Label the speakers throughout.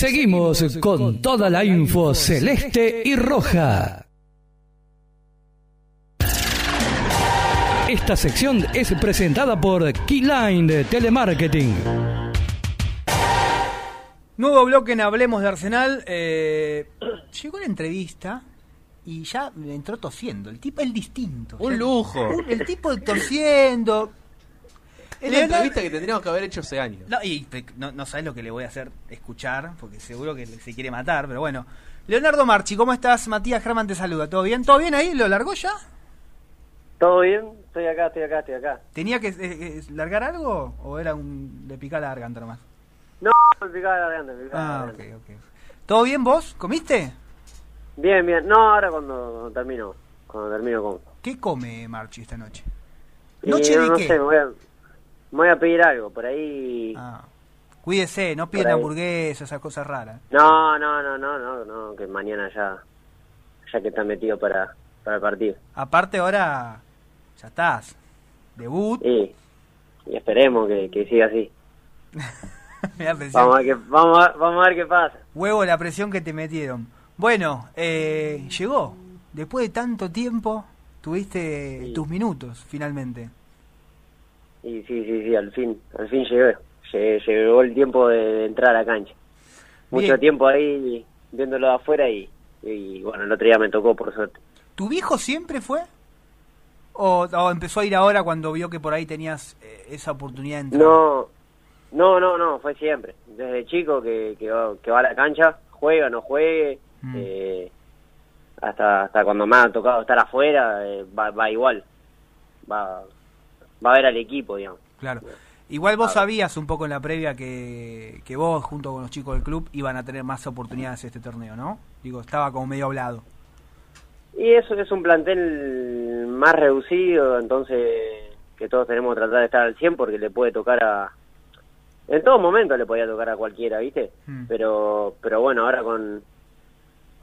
Speaker 1: Seguimos con toda la info celeste y roja. Esta sección es presentada por Keyline Telemarketing.
Speaker 2: Nuevo bloque en Hablemos de Arsenal. Eh, llegó la entrevista y ya entró tosiendo. El tipo es distinto.
Speaker 3: Un lujo.
Speaker 2: Un- el tipo tosiendo.
Speaker 3: Es la entrevista que tendríamos que haber hecho hace años.
Speaker 2: No, y no, no sabes lo que le voy a hacer escuchar, porque seguro que se quiere matar, pero bueno. Leonardo Marchi, ¿cómo estás? Matías Germán te saluda. ¿Todo bien? ¿Todo bien ahí? ¿Lo largó ya?
Speaker 4: ¿Todo bien? Estoy acá, estoy acá, estoy acá.
Speaker 2: ¿Tenía que eh, eh, largar algo o era un de picar la garganta nomás?
Speaker 4: No, me picaba la garganta, me picaba la
Speaker 2: Ah, ok,
Speaker 4: garganta.
Speaker 2: ok. ¿Todo bien vos? ¿Comiste?
Speaker 4: Bien, bien. No, ahora cuando, cuando termino, cuando termino con...
Speaker 2: ¿Qué come Marchi esta noche?
Speaker 4: Y
Speaker 2: ¿Noche
Speaker 4: no,
Speaker 2: de
Speaker 4: no
Speaker 2: qué?
Speaker 4: sé, me voy, a, me voy a pedir algo, por ahí...
Speaker 2: Ah, cuídese, no
Speaker 4: ahí.
Speaker 2: hamburguesas, esas cosas raras.
Speaker 4: No, no, no, no, no, no, que mañana ya, ya que está metido para, para el partido.
Speaker 2: Aparte ahora, ya estás. Debut.
Speaker 4: Y, y esperemos que, que siga así. Vamos a, ver qué, vamos, a, vamos a ver qué pasa.
Speaker 2: Huevo la presión que te metieron. Bueno, eh, llegó. Después de tanto tiempo, tuviste
Speaker 4: Sí.
Speaker 2: tus minutos, finalmente.
Speaker 4: Y sí, sí, sí, al fin, al fin llegó. Lle- Llegó el tiempo de, de entrar a la cancha. Mucho
Speaker 2: Bien.
Speaker 4: tiempo ahí viéndolo de afuera y, y bueno, el otro día me tocó por suerte.
Speaker 2: ¿Tu viejo siempre fue? ¿O, o empezó a ir ahora cuando vio que por ahí tenías eh, esa oportunidad de entrar?
Speaker 4: No, no, no, no, fue siempre. Desde chico que, que, va, que va a la cancha, juega, no juegue,
Speaker 2: Mm.
Speaker 4: eh, hasta hasta cuando me ha tocado estar afuera, eh, va, va igual. Va, va a ver al equipo, digamos.
Speaker 2: Claro. Igual vos sabías un poco en la previa que, que vos, junto con los chicos del club, iban a tener más oportunidades este torneo, ¿no? Digo, estaba como medio hablado.
Speaker 4: Y eso es un plantel más reducido, entonces que todos tenemos que tratar de estar al 100 porque le puede tocar a... En todo momento le podía tocar a cualquiera, ¿viste?
Speaker 2: Mm.
Speaker 4: Pero pero bueno, ahora con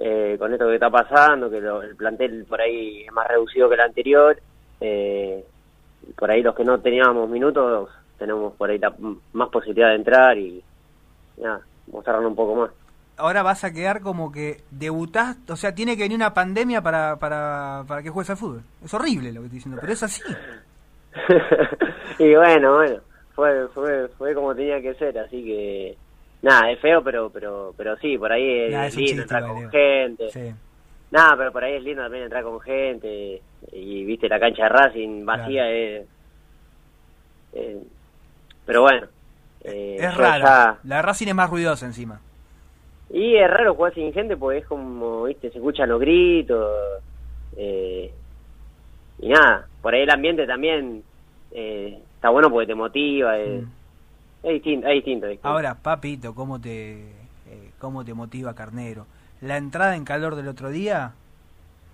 Speaker 4: eh, con esto que está pasando, que lo- el plantel por ahí es más reducido que el anterior, eh, por ahí los que no teníamos minutos tenemos por ahí la- más posibilidad de entrar y nada, mostrarnos un poco más.
Speaker 2: Ahora vas a quedar como que debutás, o sea, tiene que venir una pandemia para, para, para que juegues al fútbol. Es horrible lo que estoy diciendo, pero es así.
Speaker 4: y bueno, bueno, fue, fue, fue como tenía que ser, así que nada, es feo, pero pero pero sí, por ahí es,
Speaker 2: Nah, es un
Speaker 4: lindo
Speaker 2: chiste,
Speaker 4: entrar con gente.
Speaker 2: Sí.
Speaker 4: Nada, pero por ahí es lindo también entrar con gente y viste la cancha de Racing vacía
Speaker 2: Claro.
Speaker 4: es, eh, pero bueno. eh,
Speaker 2: es raro.
Speaker 4: ya-
Speaker 2: La de Racing es más ruidosa encima.
Speaker 4: y es raro jugar sin gente porque es como, viste, se escuchan los gritos. eh, y nada, por ahí el ambiente también eh, está bueno porque te motiva.
Speaker 2: Mm.
Speaker 4: Es distinto, es distinto. es distinto.
Speaker 2: Ahora, papito, ¿cómo te, cómo te motiva Carnero? La entrada en calor del otro día,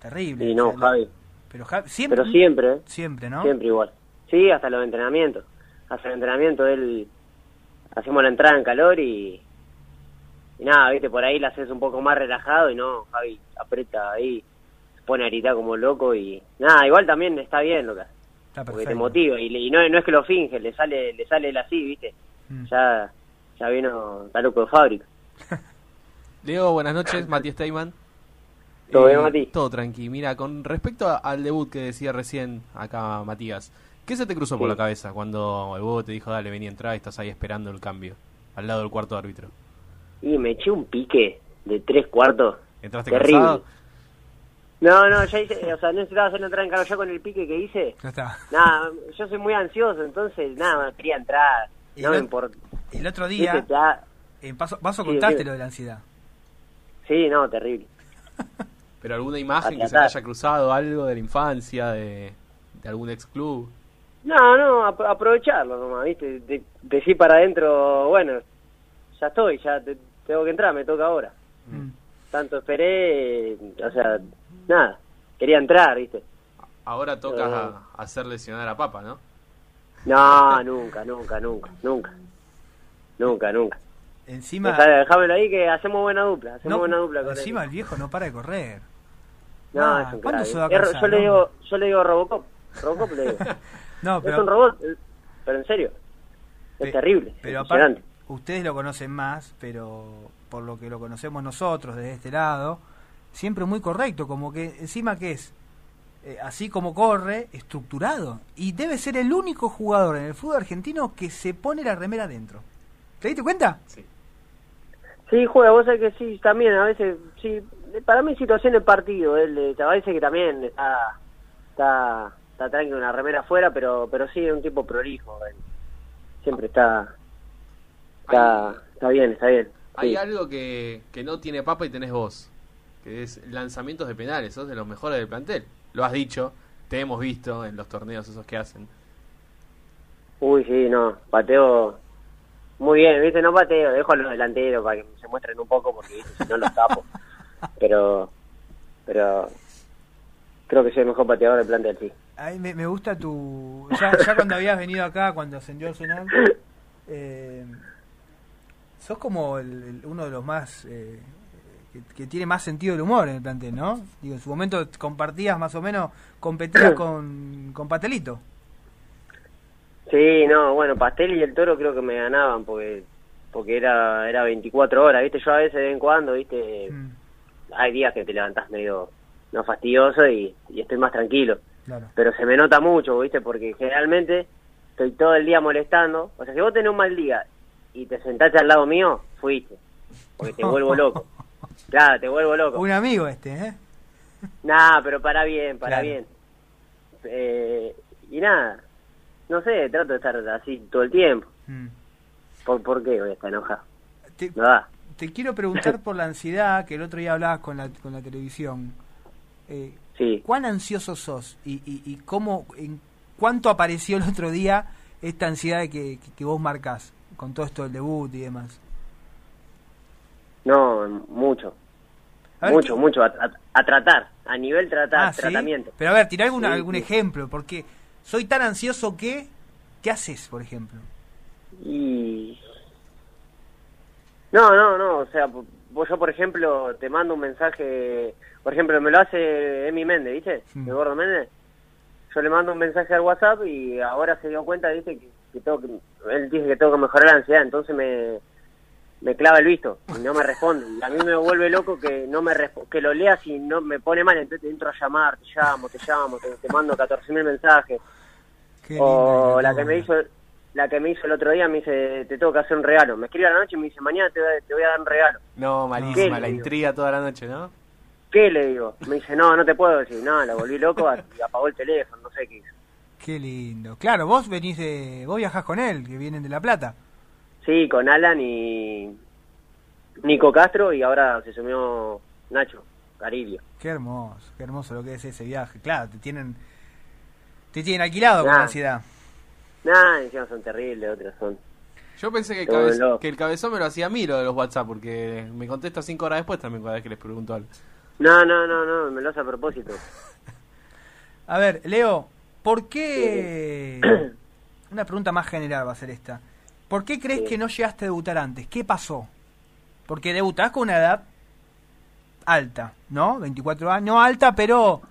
Speaker 2: terrible.
Speaker 4: Y no,
Speaker 2: O sea,
Speaker 4: Javi.
Speaker 2: Pero Javi, siempre,
Speaker 4: Pero siempre, ¿eh?
Speaker 2: siempre, ¿no?
Speaker 4: Siempre igual. Sí, hasta los entrenamientos. Hasta el entrenamiento él hacemos la entrada en calor y, y nada, viste, por ahí la haces un poco más relajado y no, Javi aprieta ahí, se pone a gritar como loco y nada, igual también está bien lo que hace, porque te motiva y, no, no es que lo finge, le sale le sale él así, viste,
Speaker 2: Mm.
Speaker 4: ya ya vino, está loco de fábrica.
Speaker 3: Leo, buenas noches, Matías Steyman.
Speaker 4: ¿Todo bien, Mati?
Speaker 3: Todo tranqui. Mira, con respecto a- al debut que decía recién acá Matías, ¿qué se te cruzó por la cabeza cuando el huevo te dijo, dale, vení a entrar y estás ahí esperando el cambio, al lado del cuarto árbitro?
Speaker 4: Y me eché un pique de tres cuartos.
Speaker 3: ¿Entraste
Speaker 4: Terrible.
Speaker 3: cansado?
Speaker 4: No, no, ya hice, o sea, necesitaba hacer la entrada en ya con el pique que hice.
Speaker 2: Ya está.
Speaker 4: Nada, yo soy muy ansioso, entonces nada, quería entrar.
Speaker 2: Y
Speaker 4: No
Speaker 2: no-
Speaker 4: me importa.
Speaker 2: El otro día, en paso, paso
Speaker 4: Sí,
Speaker 2: contaste
Speaker 4: sí.
Speaker 2: lo de la ansiedad.
Speaker 4: Sí, no, terrible.
Speaker 3: ¿Pero alguna imagen que se te haya cruzado, algo de la infancia, de, de algún ex club?
Speaker 4: No, no, ap- aprovecharlo nomás, ¿viste? De, decir para adentro, bueno, ya estoy, ya te- tengo que entrar, me toca ahora.
Speaker 2: Mm.
Speaker 4: Tanto esperé, o sea, nada, quería entrar, ¿viste?
Speaker 3: Ahora toca
Speaker 4: Eh.
Speaker 3: a- hacer lesionar a Papa, ¿no?
Speaker 4: No, nunca, nunca, nunca, nunca. Nunca, nunca.
Speaker 2: Encima,
Speaker 4: Dejá- Dejámelo ahí que hacemos buena dupla, hacemos
Speaker 2: no,
Speaker 4: buena dupla con
Speaker 2: encima
Speaker 4: él.
Speaker 2: el viejo no para de correr.
Speaker 4: No,
Speaker 2: Ah,
Speaker 4: es un
Speaker 2: ¿cuándo
Speaker 4: crack.
Speaker 2: se va a
Speaker 4: Es ro-
Speaker 2: cansar,
Speaker 4: yo le digo, yo le digo Robocop, Robocop le digo.
Speaker 2: No,
Speaker 4: Es un robot, eh, pero en serio. Es
Speaker 2: Pe-
Speaker 4: terrible,
Speaker 2: pero aparte, ustedes lo conocen más, pero por lo que lo conocemos nosotros desde este lado, siempre muy correcto, como que encima que es, eh, así como corre, estructurado. Y debe ser el único jugador en el fútbol argentino que se pone la remera adentro. ¿Te diste cuenta?
Speaker 3: Sí.
Speaker 4: Sí, juega, vos sabés que sí, también a veces, sí, para mí situación de partido, él, eh, a veces que también está, está, está tranquilo una remera afuera, pero, pero sí, es un tipo prolijo, él. siempre está, está, está bien, está bien.
Speaker 3: Hay
Speaker 4: sí.
Speaker 3: algo que, que no tiene Papa y tenés vos, que es lanzamientos de penales, sos de los mejores del plantel. Lo has dicho, te hemos visto en los torneos esos que hacen.
Speaker 4: Uy, sí, no, pateo muy bien, viste, no pateo, dejo a los delanteros para que se muestren un poco porque ¿viste? si no los tapo. pero, pero creo que soy el mejor pateador del plantel, sí.
Speaker 2: Ay, me, me gusta tu... Ya, ya cuando habías venido acá, cuando ascendió Arsenal, eh, sos como el- el- uno de los más... eh, que, que tiene más sentido del humor en el plantel, ¿no? Digo, en su momento compartías más o menos, competías con, con Pastelito.
Speaker 4: Sí, no, bueno, Pastel y el Toro creo que me ganaban porque porque era era 24 horas, ¿viste? Yo a veces de vez en cuando, ¿viste?
Speaker 2: Mm,
Speaker 4: Hay días que te levantás medio no fastidioso y, y estoy más tranquilo.
Speaker 2: claro.
Speaker 4: Pero se me nota mucho, ¿viste? Porque generalmente estoy todo el día molestando. O sea, si vos tenés un mal día y te sentaste al lado mío, fuiste. Porque te vuelvo loco. Claro, te vuelvo loco.
Speaker 2: Un amigo este, ¿eh?
Speaker 4: Nah, pero para bien, para
Speaker 2: Claro.
Speaker 4: bien. Eh, y nada, no sé, trato de estar así todo el tiempo.
Speaker 2: Mm.
Speaker 4: ¿Por, por qué voy a estar enojado?
Speaker 2: Te,
Speaker 4: No da.
Speaker 2: Te quiero preguntar por la ansiedad que el otro día hablabas con la, con la televisión. Eh,
Speaker 4: Sí.
Speaker 2: ¿Cuán ansioso sos? ¿Y, y, y cómo, en cuánto apareció el otro día esta ansiedad que, que, vos marcás con todo esto del debut y demás?
Speaker 4: No, mucho.
Speaker 2: Ver,
Speaker 4: mucho,
Speaker 2: ¿qué-
Speaker 4: mucho. A, a- a tratar. A nivel tratar,
Speaker 2: Ah, ¿sí?
Speaker 4: tratamiento.
Speaker 2: Pero a ver,
Speaker 4: Sí,
Speaker 2: algún
Speaker 4: sí.
Speaker 2: ejemplo, porque soy tan ansioso que... ¿Qué haces, por ejemplo?
Speaker 4: Y... No, no, no, o sea, vos yo por ejemplo te mando un mensaje, por ejemplo me lo hace Emi Méndez, ¿viste?
Speaker 2: Mm.
Speaker 4: El gordo Méndez. Yo le mando un mensaje al WhatsApp y ahora se dio cuenta, ¿viste? Que, que tengo que, él dice que tengo que mejorar la ansiedad, entonces me, me clava el visto y no me responde. Y a mí me vuelve loco que no me que lo leas y no me pone mal, entonces entro a llamar, te llamo, te llamo, te, te mando 14.000 mensajes.
Speaker 2: Qué
Speaker 4: O
Speaker 2: linda
Speaker 4: la que me hizo la que me hizo el otro día me dice, te tengo que hacer un regalo. Me escribe a la noche y me dice, mañana te voy a, te voy a dar un regalo.
Speaker 3: No,
Speaker 4: ¿Qué
Speaker 3: malísima, la intriga toda la noche, ¿no?
Speaker 4: ¿Qué le digo? Me dice, no, no te puedo decir. No, la volví loco y apagó el teléfono, no sé qué hizo.
Speaker 2: Qué lindo. Claro, vos venís de... Vos viajás con él, que vienen de La Plata.
Speaker 4: Sí, con Alan y Nico Castro y ahora se sumió Nacho, Caribio.
Speaker 2: Qué hermoso, qué hermoso lo que es ese viaje. Claro, te tienen... Te tienen alquilado con ansiedad.
Speaker 4: Nah, encima son terribles, otros son.
Speaker 3: Yo pensé que el,
Speaker 4: Todo
Speaker 3: cabe-
Speaker 4: loco.
Speaker 3: que el cabezón me lo hacía a mí lo de los WhatsApp, porque me contesta cinco horas después también cada vez que les pregunto algo.
Speaker 4: No, no, no, no, me lo hace a propósito.
Speaker 2: A ver, Leo, ¿por qué... Una pregunta más general va a ser esta. ¿Por qué crees
Speaker 4: Sí.
Speaker 2: que no llegaste a debutar antes? ¿Qué pasó? Porque debutás con una edad alta, ¿no? 24 años, no alta, pero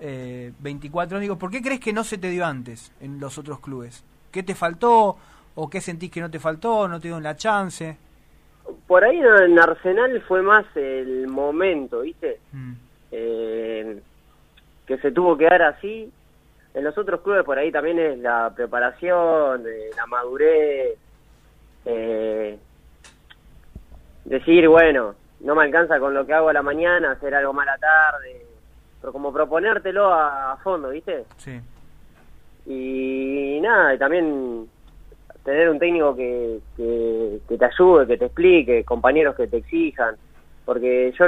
Speaker 2: eh, 24 años. Digo, ¿por qué crees que no se te dio antes en los otros clubes? ¿Qué te faltó? ¿O qué sentís que no te faltó? ¿No te dieron la chance?
Speaker 4: Por ahí en Arsenal fue más el momento, ¿viste?
Speaker 2: Mm,
Speaker 4: eh, que se tuvo que dar así. En los otros clubes por ahí también es la preparación, eh, la madurez, eh, decir, bueno, no me alcanza con lo que hago a la mañana, hacer algo más a la tarde, pero como proponértelo a, a fondo, ¿viste?
Speaker 2: sí.
Speaker 4: Y nada, y también tener un técnico que, que, que te ayude, que te explique, compañeros que te exijan, porque yo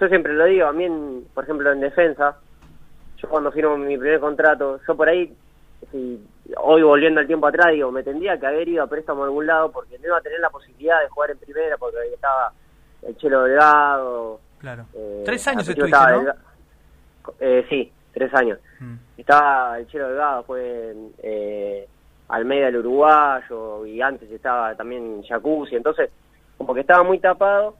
Speaker 4: yo siempre lo digo, a mí, en- por ejemplo, en defensa, yo cuando firmo mi primer contrato, yo por ahí, si hoy volviendo el tiempo atrás, digo, me tendría que haber ido a préstamo a algún lado porque no iba a tener la posibilidad de jugar en primera, porque ahí estaba el Chelo Delgado.
Speaker 2: Claro.
Speaker 4: eh,
Speaker 2: Tres años estuviste, ¿no?
Speaker 4: Eh, sí, tres años.
Speaker 2: Mm,
Speaker 4: Estaba el Chelo Delgado, fue eh, Almeida el uruguayo, y antes estaba también Jacuzzi, entonces como que estaba muy tapado,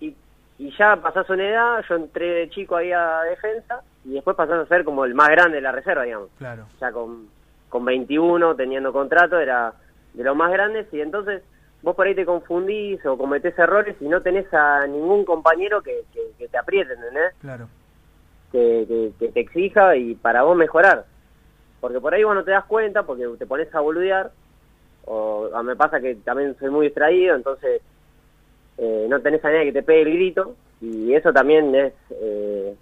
Speaker 4: y, y ya pasás una edad, yo entré de chico ahí a defensa, y después pasás a ser como el más grande de la reserva, digamos.
Speaker 2: claro.
Speaker 4: Ya con, con 21, teniendo contrato, era de los más grandes, y entonces vos por ahí te confundís o cometés errores y no tenés a ningún compañero que, que, que te apriete, ¿entendés?
Speaker 2: Claro.
Speaker 4: Que, que, que te exija y para vos mejorar. Porque por ahí vos no te das cuenta porque te pones a boludear o a me pasa que también soy muy distraído, entonces eh, no tenés a nadie que te pegue el grito y eso también es eh,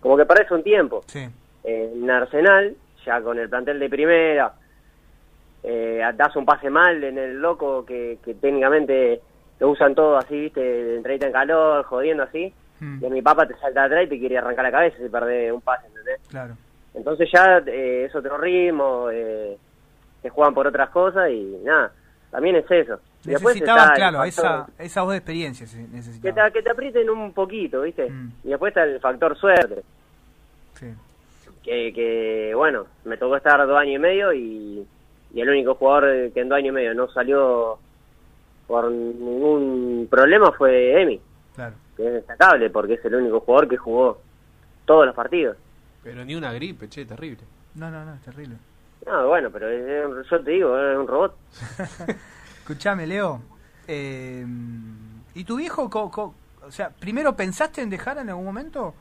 Speaker 4: como que parece un tiempo.
Speaker 2: Sí.
Speaker 4: Eh, en Arsenal, ya con el plantel de primera, eh, das un pase mal en el loco que, que técnicamente lo usan todo así, viste, entradita en calor, jodiendo así,
Speaker 2: Mm,
Speaker 4: y a mi papá te salta atrás y te quiere arrancar la cabeza si perdés un pase, ¿entendés?
Speaker 2: Claro.
Speaker 4: Entonces ya eh, es otro ritmo, eh, se juegan por otras cosas y nada, también es eso.
Speaker 2: Necesitabas, claro,
Speaker 4: factor-
Speaker 2: esa, esa voz de experiencia
Speaker 4: que te, que te aprieten un poquito, ¿viste?
Speaker 2: Mm.
Speaker 4: Y después está el factor suerte,
Speaker 2: Sí.
Speaker 4: que, que bueno, me tocó estar dos años y medio y, y el único jugador que en dos años y medio no salió por ningún problema fue Emi. Que es destacable porque es el único jugador que jugó todos los partidos.
Speaker 3: Pero ni una gripe, che, terrible.
Speaker 2: No, no, no, es terrible.
Speaker 4: No, bueno, pero es- yo te digo, es un robot.
Speaker 2: Escuchame, Leo. eh, ¿Y tu viejo, co- co- o sea, primero pensaste en dejar en algún momento?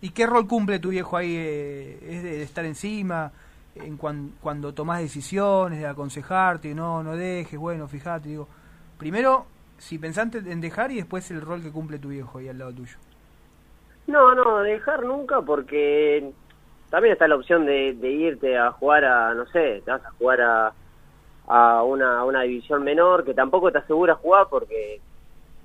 Speaker 2: ¿Y qué rol cumple tu viejo ahí? eh, ¿Es de estar encima? En cuan- cuando tomás decisiones, de aconsejarte, no, no dejes, bueno, fíjate, digo. Primero, si pensaste en dejar y después el rol que cumple tu viejo ahí al lado tuyo.
Speaker 4: No, no, dejar nunca porque también está la opción de, de irte a jugar a, no sé, te vas a jugar a, a una, a una división menor que tampoco te asegura jugar porque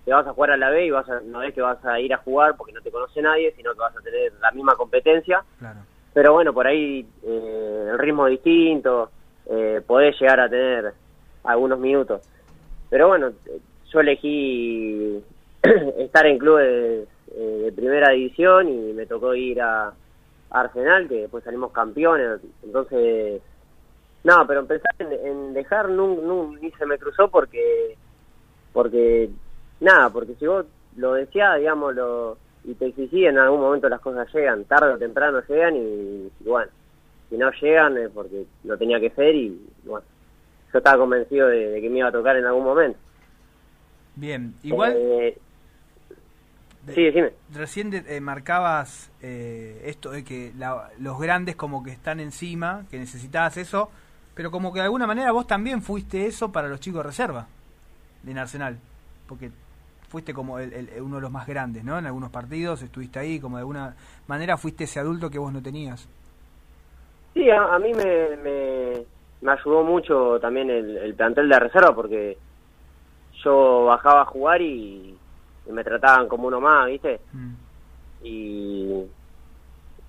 Speaker 4: te vas a jugar a la B y vas a, no es que vas a ir a jugar porque no te conoce nadie, sino que vas a tener la misma competencia.
Speaker 2: Claro.
Speaker 4: Pero bueno, por ahí eh, el ritmo es distinto, eh, podés llegar a tener algunos minutos. Pero bueno, yo elegí estar en clubes eh, de primera división y me tocó ir a Arsenal, que después salimos campeones. Entonces, no, pero pensar en, en dejar nun- nun- ni se me cruzó porque, porque, nada, porque si vos lo deseás, digamos, lo, y te exigís, en algún momento las cosas llegan, tarde o temprano llegan y, y bueno, si no llegan es porque lo tenía que ser y bueno, yo estaba convencido de que me iba a tocar en algún momento.
Speaker 2: Bien, igual
Speaker 4: Eh,
Speaker 2: de-
Speaker 4: sí, decime.
Speaker 2: recién de- eh, marcabas eh, esto de que la- los grandes como que están encima, que necesitabas eso, pero como que de alguna manera vos también fuiste eso para los chicos de reserva en Arsenal, porque fuiste como el- el- uno de los más grandes, ¿no? En algunos partidos estuviste ahí, como de alguna manera fuiste ese adulto que vos no tenías.
Speaker 4: Sí, a, a mí me, me, me ayudó mucho también el, el plantel de reserva porque yo bajaba a jugar y, y me trataban como uno más, ¿viste?
Speaker 2: Mm,
Speaker 4: Y,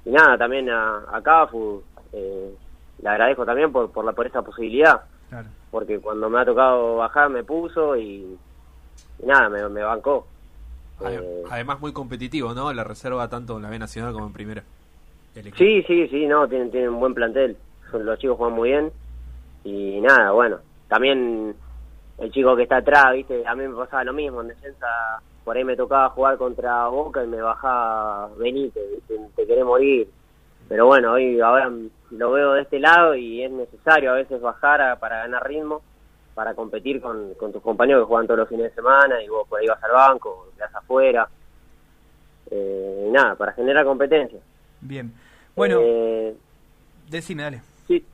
Speaker 4: y nada, también a, a Cafu eh, le agradezco también por, por, la, por esa posibilidad,
Speaker 2: claro.
Speaker 4: porque cuando me ha tocado bajar me puso y, y nada, me, me bancó. Eh,
Speaker 3: Además, muy competitivo, ¿no? La reserva tanto en la B Nacional como en Primera.
Speaker 4: Sí, sí, sí, no, tienen, tienen un buen plantel. Los chicos juegan muy bien. Y nada, bueno, también el chico que está atrás, ¿viste? A mí me pasaba lo mismo. En defensa, por ahí me tocaba jugar contra Boca y me bajaba Benítez, ¿viste? Te querés morir. Pero bueno, hoy ahora lo veo de este lado y es necesario a veces bajar a- para ganar ritmo, para competir con, con tus compañeros que juegan todos los fines de semana y vos por ahí vas al banco, quedás afuera. Eh, nada, para generar competencia.
Speaker 2: Bien. Bueno,
Speaker 4: Eh,
Speaker 2: decime, dale.
Speaker 4: sí.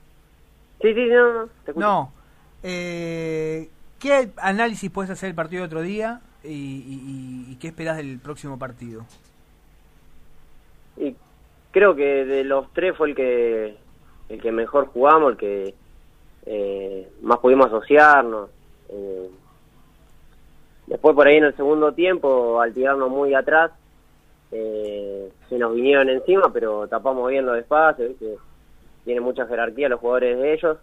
Speaker 4: Sí, sí, no, no, te.
Speaker 2: No. Eh, ¿Qué análisis puedes hacer del partido de otro día y, qué esperás del próximo partido?
Speaker 4: Y creo que de los tres fue el que el que mejor jugamos, el que eh, más pudimos asociarnos. Eh, después por ahí en el segundo tiempo, al tirarnos muy atrás, eh, se nos vinieron encima, pero tapamos bien los espacios, ¿viste? tienen mucha jerarquía los jugadores de ellos.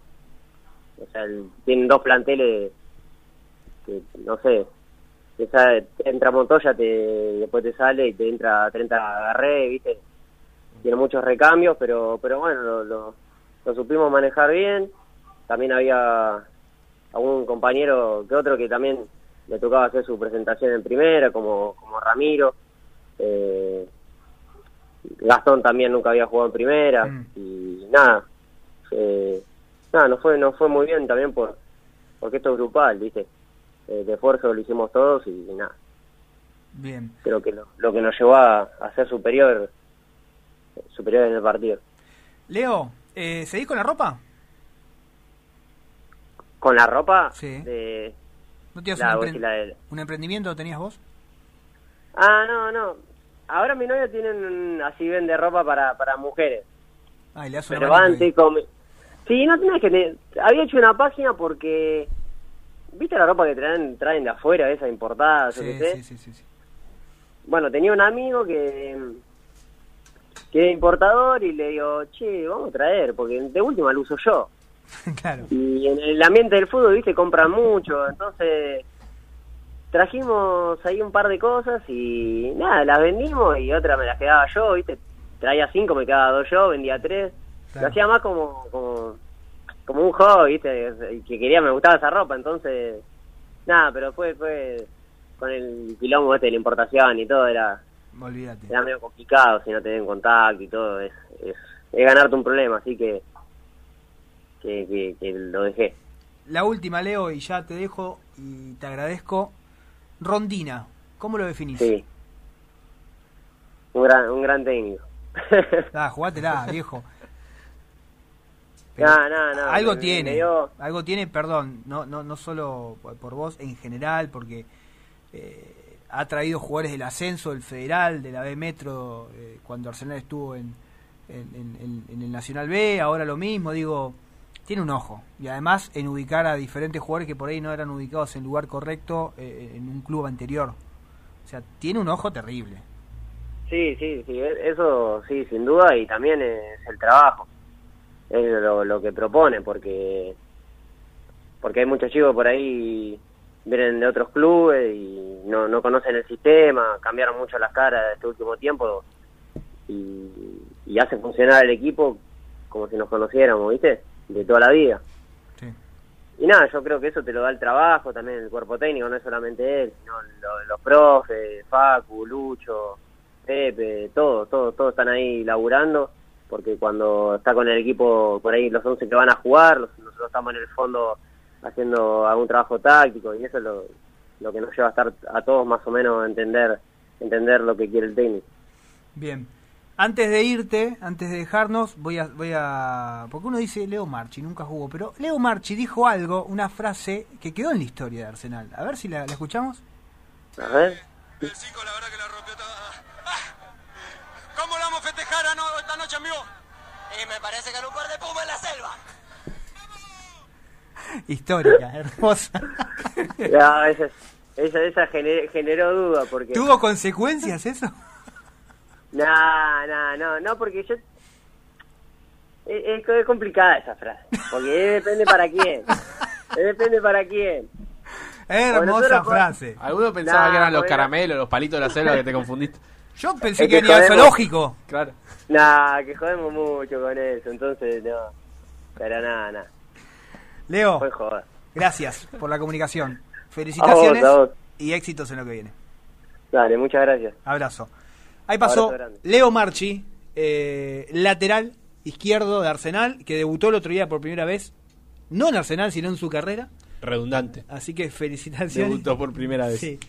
Speaker 4: O sea, el- tienen dos planteles que, no sé, te sale- te entra Montoya, te, después te sale y te entra 30 Garré, ¿viste? Tiene muchos recambios, pero pero bueno, lo, lo, lo supimos manejar bien. También había algún compañero que otro que también le tocaba hacer su presentación en primera, como, como Ramiro. Eh, Gastón también nunca había jugado en primera
Speaker 2: Mm.
Speaker 4: y nada, eh, nada, no fue no fue muy bien también por porque esto es grupal, ¿viste? Eh, de esfuerzo lo hicimos todos y, y nada.
Speaker 2: Bien.
Speaker 4: Creo que lo, lo que nos llevó a, a ser superior, superior en el partido.
Speaker 2: Leo, eh, ¿seguís con la ropa?
Speaker 4: Con la ropa
Speaker 2: Sí.
Speaker 4: de...
Speaker 2: ¿No tenías
Speaker 4: La,
Speaker 2: un, empre-
Speaker 4: y la de-
Speaker 2: un emprendimiento tenías vos?
Speaker 4: Ah, no, no. Ahora mi novia tiene un- así vende ropa para, para mujeres.
Speaker 2: Ah, y le una
Speaker 4: Pero antes. Sí, no tenés que... tener- Había hecho una página porque... ¿Viste la ropa que traen, traen de afuera, esa importada? yo qué
Speaker 2: Sí,
Speaker 4: sé?
Speaker 2: sí, sí.
Speaker 4: Bueno, tenía un amigo que... Que es importador y le digo, che, vamos a traer, porque de última lo uso yo.
Speaker 2: claro.
Speaker 4: Y en el ambiente del fútbol, viste, compran mucho, entonces trajimos ahí un par de cosas y nada, las vendimos y otra me las quedaba yo, viste, traía cinco, me quedaba dos yo, vendía tres,
Speaker 2: Claro.
Speaker 4: lo hacía más como, como, como un hobby, viste, y que quería, me gustaba esa ropa, entonces, nada, pero fue, fue, con el quilombo este de la importación y todo, era,
Speaker 2: Olvídate.
Speaker 4: era medio complicado si no te den contacto y todo, es, es, es ganarte un problema, así que, que, que, que lo dejé.
Speaker 2: La última, Leo, y ya te dejo y te agradezco. Rondina, ¿cómo lo definís?
Speaker 4: Sí. Un gran, un gran técnico.
Speaker 2: Ah, jugátela, viejo. Algo tiene,
Speaker 4: dio-
Speaker 2: algo tiene, perdón, no, no, no solo por vos, en general, porque eh, ha traído jugadores del ascenso, del federal, de la B Metro, eh, cuando Arsenal estuvo en, en, en- en- en el Nacional B, ahora lo mismo, digo, tiene un ojo. Y además en ubicar a diferentes jugadores que por ahí no eran ubicados en el lugar correcto eh, en un club anterior. O sea, tiene un ojo terrible.
Speaker 4: Sí, sí, sí, eso sí, sin duda, y también es el trabajo. Es lo, lo que propone, porque porque hay muchos chicos por ahí vienen de otros clubes y no, no conocen el sistema, cambiaron mucho las caras este último tiempo y, y hacen funcionar el equipo como si nos conociéramos, ¿viste? De toda la vida.
Speaker 2: Sí.
Speaker 4: Y nada, yo creo que eso te lo da el trabajo, también el cuerpo técnico, no es solamente él, sino lo- los profes, Facu, Lucho, Pepe, todos, todos, todos están ahí laburando, porque cuando está con el equipo, por ahí los 11 que van a jugar, los- nosotros estamos en el fondo haciendo algún trabajo táctico y eso es lo, lo que nos lleva a estar a todos más o menos a entender, entender lo que quiere el técnico.
Speaker 2: Bien. Antes de irte, antes de dejarnos, voy a, voy a... Porque uno dice Leo Marchi, nunca jugó, pero Leo Marchi dijo algo, una frase que quedó en la historia de Arsenal. A ver si la, la escuchamos.
Speaker 4: A ver.
Speaker 5: El 5 la verdad que la rompió toda. ¿Cómo la vamos a festejar ano- esta noche, amigo? Y me parece que en un par de pumas en la selva.
Speaker 2: Histórica, hermosa.
Speaker 4: Ya, esa, esa, esa gener- generó duda, porque...
Speaker 2: ¿Tuvo consecuencias eso?
Speaker 4: No, no, no, no, porque yo... Es, es- es complicada esa frase, porque depende para quién. Depende para quién.
Speaker 2: Hermosa frase.
Speaker 3: Algunos pensaban
Speaker 4: Nah,
Speaker 3: que eran los caramelos, los palitos de la selva que te confundiste.
Speaker 2: Yo pensé
Speaker 4: Es
Speaker 2: que
Speaker 4: jodemos.
Speaker 2: zoológico.
Speaker 3: Claro.
Speaker 4: Nah, que jodemos mucho con eso, entonces no. Pero nada, nada,
Speaker 2: Leo,
Speaker 4: fue joder.
Speaker 2: gracias por la comunicación. Felicitaciones
Speaker 4: A vos, a vos.
Speaker 2: y éxitos en lo que viene.
Speaker 4: Dale, muchas gracias.
Speaker 2: Abrazo. Ahí pasó
Speaker 4: Abrazo.
Speaker 2: Leo Marchi, eh, lateral izquierdo de Arsenal, que debutó el otro día por primera vez, no en Arsenal, sino en su carrera.
Speaker 3: Redundante.
Speaker 2: Así que felicitaciones.
Speaker 3: Debutó por primera vez.
Speaker 2: Sí.